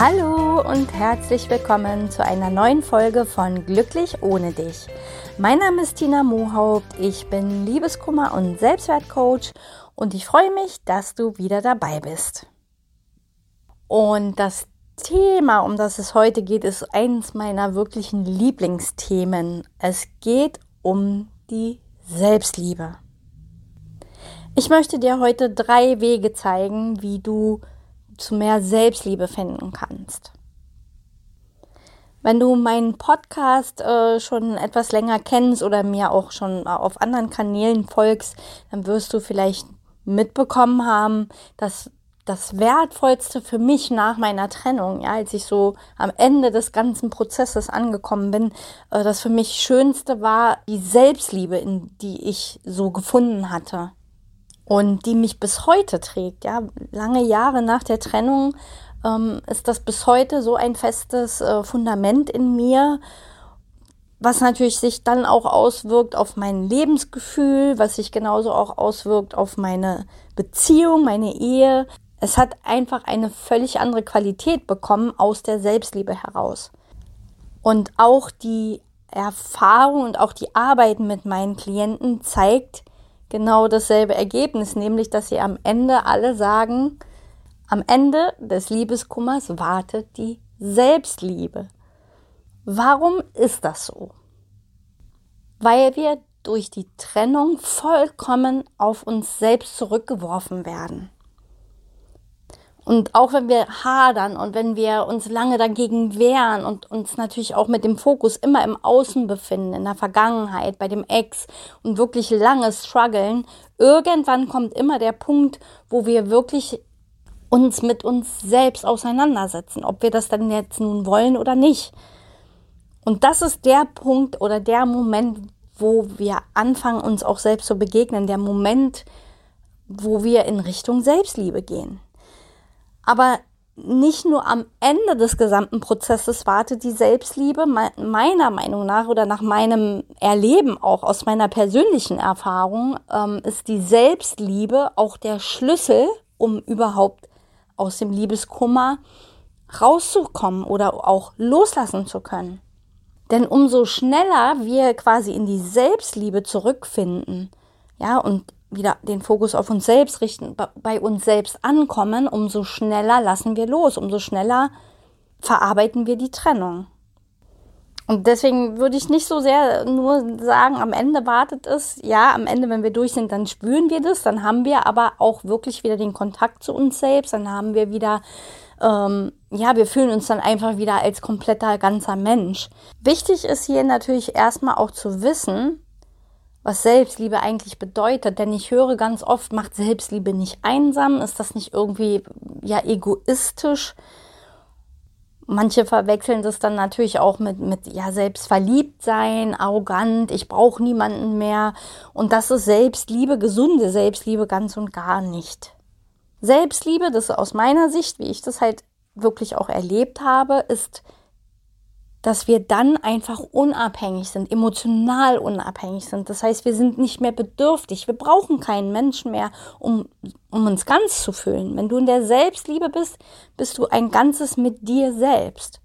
Hallo und herzlich willkommen zu einer neuen Folge von Glücklich ohne dich. Mein Name ist Tina Mohaupt, ich bin Liebeskummer und Selbstwertcoach und ich freue mich, dass du wieder dabei bist. Und das Thema, um das es heute geht, ist eines meiner wirklichen Lieblingsthemen. Es geht um die Selbstliebe. Ich möchte dir heute drei Wege zeigen, wie du zu mehr Selbstliebe finden kannst. Wenn du meinen Podcast äh, schon etwas länger kennst oder mir auch schon auf anderen Kanälen folgst, dann wirst du vielleicht mitbekommen haben, dass das Wertvollste für mich nach meiner Trennung, ja, als ich so am Ende des ganzen Prozesses angekommen bin, äh, das für mich Schönste war die Selbstliebe, in die ich so gefunden hatte und die mich bis heute trägt. Ja, lange Jahre nach der Trennung ähm, ist das bis heute so ein festes äh, Fundament in mir, was natürlich sich dann auch auswirkt auf mein Lebensgefühl, was sich genauso auch auswirkt auf meine Beziehung, meine Ehe. Es hat einfach eine völlig andere Qualität bekommen aus der Selbstliebe heraus. Und auch die Erfahrung und auch die Arbeit mit meinen Klienten zeigt, genau dasselbe Ergebnis, nämlich dass sie am Ende alle sagen, am Ende des Liebeskummers wartet die Selbstliebe. Warum ist das so? Weil wir durch die Trennung vollkommen auf uns selbst zurückgeworfen werden. Und auch wenn wir hadern und wenn wir uns lange dagegen wehren und uns natürlich auch mit dem Fokus immer im Außen befinden, in der Vergangenheit, bei dem Ex und wirklich lange strugglen, irgendwann kommt immer der Punkt, wo wir wirklich uns mit uns selbst auseinandersetzen, ob wir das dann jetzt nun wollen oder nicht. Und das ist der Punkt oder der Moment, wo wir anfangen, uns auch selbst zu begegnen, der Moment, wo wir in Richtung Selbstliebe gehen. Aber nicht nur am Ende des gesamten Prozesses wartet die Selbstliebe, meiner Meinung nach oder nach meinem Erleben auch aus meiner persönlichen Erfahrung, ähm, ist die Selbstliebe auch der Schlüssel, um überhaupt aus dem Liebeskummer rauszukommen oder auch loslassen zu können. Denn umso schneller wir quasi in die Selbstliebe zurückfinden, ja, und wieder den Fokus auf uns selbst richten, bei uns selbst ankommen, umso schneller lassen wir los, umso schneller verarbeiten wir die Trennung. Und deswegen würde ich nicht so sehr nur sagen, am Ende wartet es. Ja, am Ende, wenn wir durch sind, dann spüren wir das. Dann haben wir aber auch wirklich wieder den Kontakt zu uns selbst. Dann haben wir wieder, ähm, ja, wir fühlen uns dann einfach wieder als kompletter, ganzer Mensch. Wichtig ist hier natürlich erstmal auch zu wissen, was Selbstliebe eigentlich bedeutet. Denn ich höre ganz oft, macht Selbstliebe nicht einsam? Ist das nicht irgendwie ja egoistisch? Manche verwechseln das dann natürlich auch mit, mit ja, selbstverliebt sein, arrogant, ich brauche niemanden mehr. Und das ist Selbstliebe, gesunde Selbstliebe ganz und gar nicht. Selbstliebe, das aus meiner Sicht, wie ich das halt wirklich auch erlebt habe, ist dass wir dann einfach unabhängig sind, emotional unabhängig sind. Das heißt, wir sind nicht mehr bedürftig. Wir brauchen keinen Menschen mehr, um, um uns ganz zu fühlen. Wenn du in der Selbstliebe bist, bist du ein Ganzes mit dir selbst.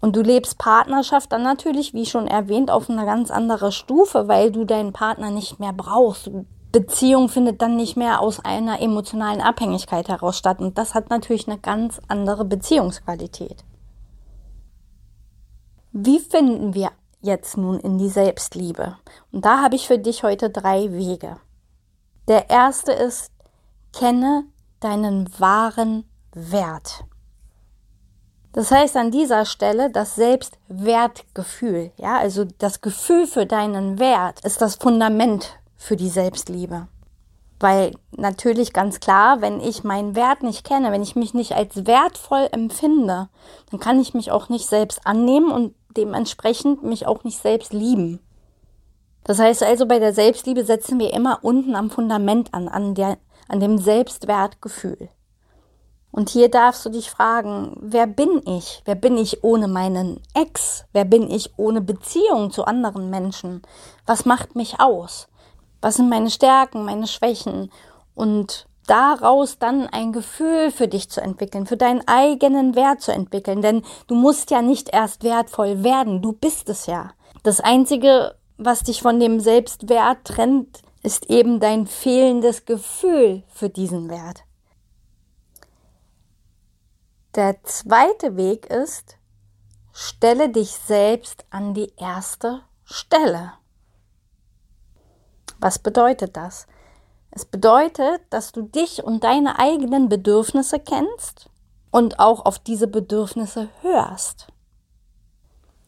Und du lebst Partnerschaft dann natürlich, wie schon erwähnt, auf einer ganz anderen Stufe, weil du deinen Partner nicht mehr brauchst. Beziehung findet dann nicht mehr aus einer emotionalen Abhängigkeit heraus statt. Und das hat natürlich eine ganz andere Beziehungsqualität. Wie finden wir jetzt nun in die Selbstliebe? Und da habe ich für dich heute drei Wege. Der erste ist, kenne deinen wahren Wert. Das heißt an dieser Stelle das Selbstwertgefühl, ja, also das Gefühl für deinen Wert ist das Fundament für die Selbstliebe. Weil natürlich ganz klar, wenn ich meinen Wert nicht kenne, wenn ich mich nicht als wertvoll empfinde, dann kann ich mich auch nicht selbst annehmen und dementsprechend mich auch nicht selbst lieben. Das heißt also, bei der Selbstliebe setzen wir immer unten am Fundament an, an, der, an dem Selbstwertgefühl. Und hier darfst du dich fragen, wer bin ich? Wer bin ich ohne meinen Ex? Wer bin ich ohne Beziehung zu anderen Menschen? Was macht mich aus? Was sind meine Stärken, meine Schwächen? Und daraus dann ein Gefühl für dich zu entwickeln, für deinen eigenen Wert zu entwickeln. Denn du musst ja nicht erst wertvoll werden, du bist es ja. Das Einzige, was dich von dem Selbstwert trennt, ist eben dein fehlendes Gefühl für diesen Wert. Der zweite Weg ist, stelle dich selbst an die erste Stelle. Was bedeutet das? Es bedeutet, dass du dich und deine eigenen Bedürfnisse kennst und auch auf diese Bedürfnisse hörst.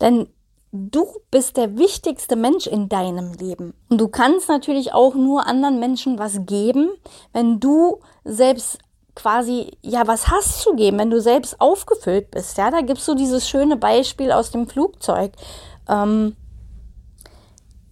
Denn du bist der wichtigste Mensch in deinem Leben. Und du kannst natürlich auch nur anderen Menschen was geben, wenn du selbst quasi ja was hast zu geben, wenn du selbst aufgefüllt bist. Ja, da gibst du dieses schöne Beispiel aus dem Flugzeug. Ähm,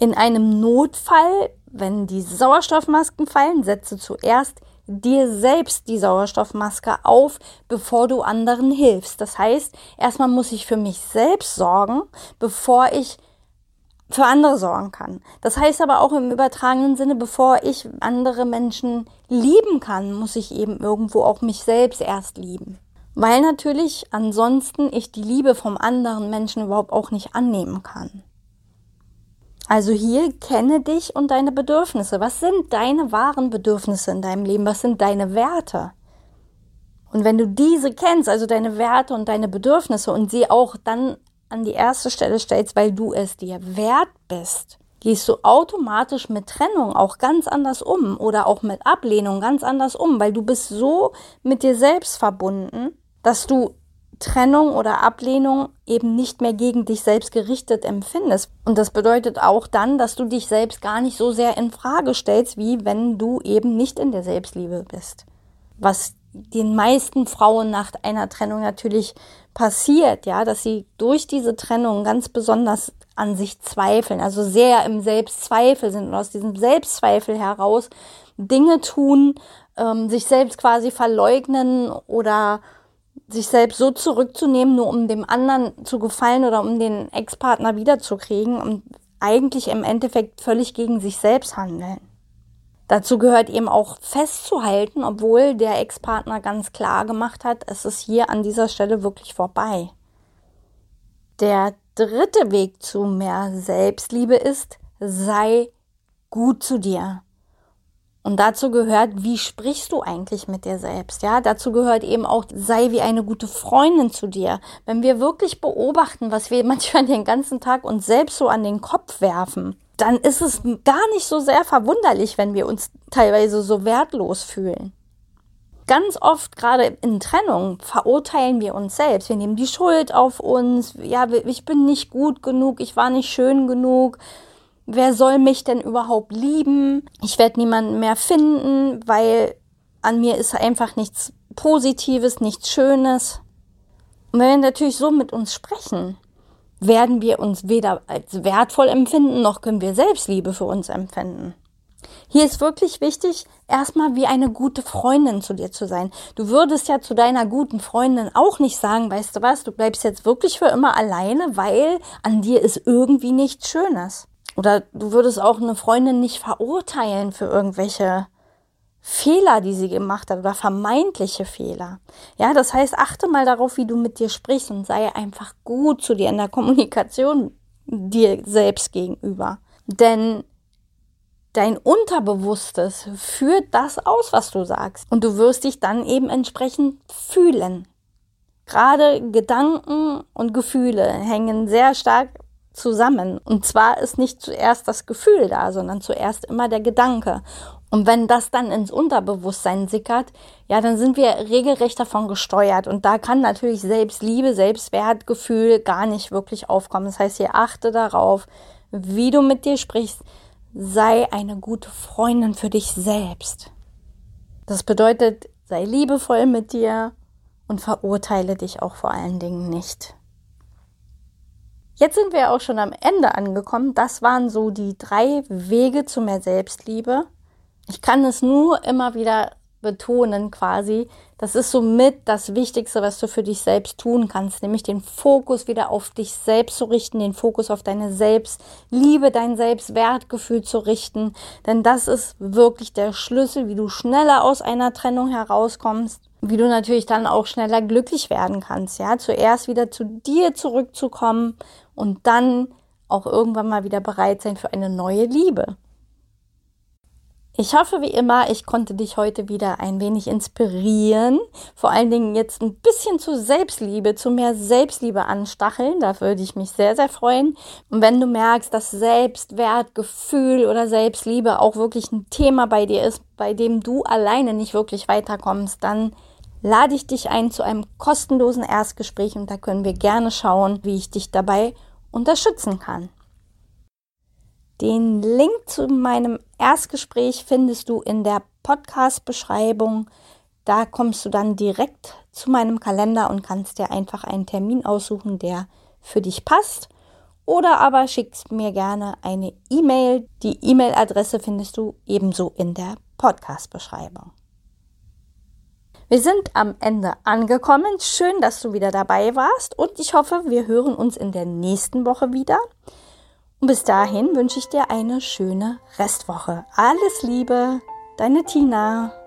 in einem Notfall, wenn die Sauerstoffmasken fallen, setze zuerst dir selbst die Sauerstoffmaske auf, bevor du anderen hilfst. Das heißt, erstmal muss ich für mich selbst sorgen, bevor ich für andere sorgen kann. Das heißt aber auch im übertragenen Sinne, bevor ich andere Menschen lieben kann, muss ich eben irgendwo auch mich selbst erst lieben. Weil natürlich ansonsten ich die Liebe vom anderen Menschen überhaupt auch nicht annehmen kann. Also hier kenne dich und deine Bedürfnisse. Was sind deine wahren Bedürfnisse in deinem Leben? Was sind deine Werte? Und wenn du diese kennst, also deine Werte und deine Bedürfnisse und sie auch dann an die erste Stelle stellst, weil du es dir wert bist, gehst du automatisch mit Trennung auch ganz anders um oder auch mit Ablehnung ganz anders um, weil du bist so mit dir selbst verbunden, dass du Trennung oder Ablehnung eben nicht mehr gegen dich selbst gerichtet empfindest. Und das bedeutet auch dann, dass du dich selbst gar nicht so sehr in Frage stellst, wie wenn du eben nicht in der Selbstliebe bist. Was den meisten Frauen nach einer Trennung natürlich passiert, ja, dass sie durch diese Trennung ganz besonders an sich zweifeln, also sehr im Selbstzweifel sind und aus diesem Selbstzweifel heraus Dinge tun, ähm, sich selbst quasi verleugnen oder sich selbst so zurückzunehmen, nur um dem anderen zu gefallen oder um den Ex-Partner wiederzukriegen und eigentlich im Endeffekt völlig gegen sich selbst handeln. Dazu gehört eben auch festzuhalten, obwohl der Ex-Partner ganz klar gemacht hat, es ist hier an dieser Stelle wirklich vorbei. Der dritte Weg zu mehr Selbstliebe ist, sei gut zu dir. Und dazu gehört, wie sprichst du eigentlich mit dir selbst? Ja, dazu gehört eben auch, sei wie eine gute Freundin zu dir. Wenn wir wirklich beobachten, was wir manchmal den ganzen Tag uns selbst so an den Kopf werfen, dann ist es gar nicht so sehr verwunderlich, wenn wir uns teilweise so wertlos fühlen. Ganz oft, gerade in Trennung, verurteilen wir uns selbst. Wir nehmen die Schuld auf uns. Ja, ich bin nicht gut genug, ich war nicht schön genug wer soll mich denn überhaupt lieben? Ich werde niemanden mehr finden, weil an mir ist einfach nichts Positives, nichts Schönes. Und wenn wir natürlich so mit uns sprechen, werden wir uns weder als wertvoll empfinden, noch können wir Selbstliebe für uns empfinden. Hier ist wirklich wichtig, erstmal wie eine gute Freundin zu dir zu sein. Du würdest ja zu deiner guten Freundin auch nicht sagen, weißt du was, du bleibst jetzt wirklich für immer alleine, weil an dir ist irgendwie nichts Schönes. Oder du würdest auch eine Freundin nicht verurteilen für irgendwelche Fehler, die sie gemacht hat oder vermeintliche Fehler. Ja, das heißt, achte mal darauf, wie du mit dir sprichst und sei einfach gut zu dir in der Kommunikation dir selbst gegenüber. Denn dein Unterbewusstes führt das aus, was du sagst. Und du wirst dich dann eben entsprechend fühlen. Gerade Gedanken und Gefühle hängen sehr stark zusammen. Und zwar ist nicht zuerst das Gefühl da, sondern zuerst immer der Gedanke. Und wenn das dann ins Unterbewusstsein sickert, ja, dann sind wir regelrecht davon gesteuert. Und da kann natürlich Selbstliebe, Selbstwertgefühl gar nicht wirklich aufkommen. Das heißt, hier achte darauf, wie du mit dir sprichst. Sei eine gute Freundin für dich selbst. Das bedeutet, sei liebevoll mit dir und verurteile dich auch vor allen Dingen nicht. Jetzt sind wir auch schon am Ende angekommen. Das waren so die drei Wege zu mehr Selbstliebe. Ich kann es nur immer wieder betonen quasi. Das ist somit das Wichtigste, was du für dich selbst tun kannst, nämlich den Fokus wieder auf dich selbst zu richten, den Fokus auf deine Selbstliebe, dein Selbstwertgefühl zu richten. Denn das ist wirklich der Schlüssel, wie du schneller aus einer Trennung herauskommst, wie du natürlich dann auch schneller glücklich werden kannst. Ja, zuerst wieder zu dir zurückzukommen und dann auch irgendwann mal wieder bereit sein für eine neue Liebe. Ich hoffe wie immer, ich konnte dich heute wieder ein wenig inspirieren. Vor allen Dingen jetzt ein bisschen zu Selbstliebe, zu mehr Selbstliebe anstacheln. Da würde ich mich sehr, sehr freuen. Und wenn du merkst, dass Selbstwertgefühl oder Selbstliebe auch wirklich ein Thema bei dir ist, bei dem du alleine nicht wirklich weiterkommst, dann lade ich dich ein zu einem kostenlosen Erstgespräch und da können wir gerne schauen, wie ich dich dabei unterstützen kann. Den Link zu meinem Erstgespräch findest du in der Podcast-Beschreibung. Da kommst du dann direkt zu meinem Kalender und kannst dir einfach einen Termin aussuchen, der für dich passt. Oder aber schickst mir gerne eine E-Mail. Die E-Mail-Adresse findest du ebenso in der Podcast-Beschreibung. Wir sind am Ende angekommen. Schön, dass du wieder dabei warst und ich hoffe, wir hören uns in der nächsten Woche wieder. Und bis dahin wünsche ich dir eine schöne Restwoche. Alles Liebe, deine Tina.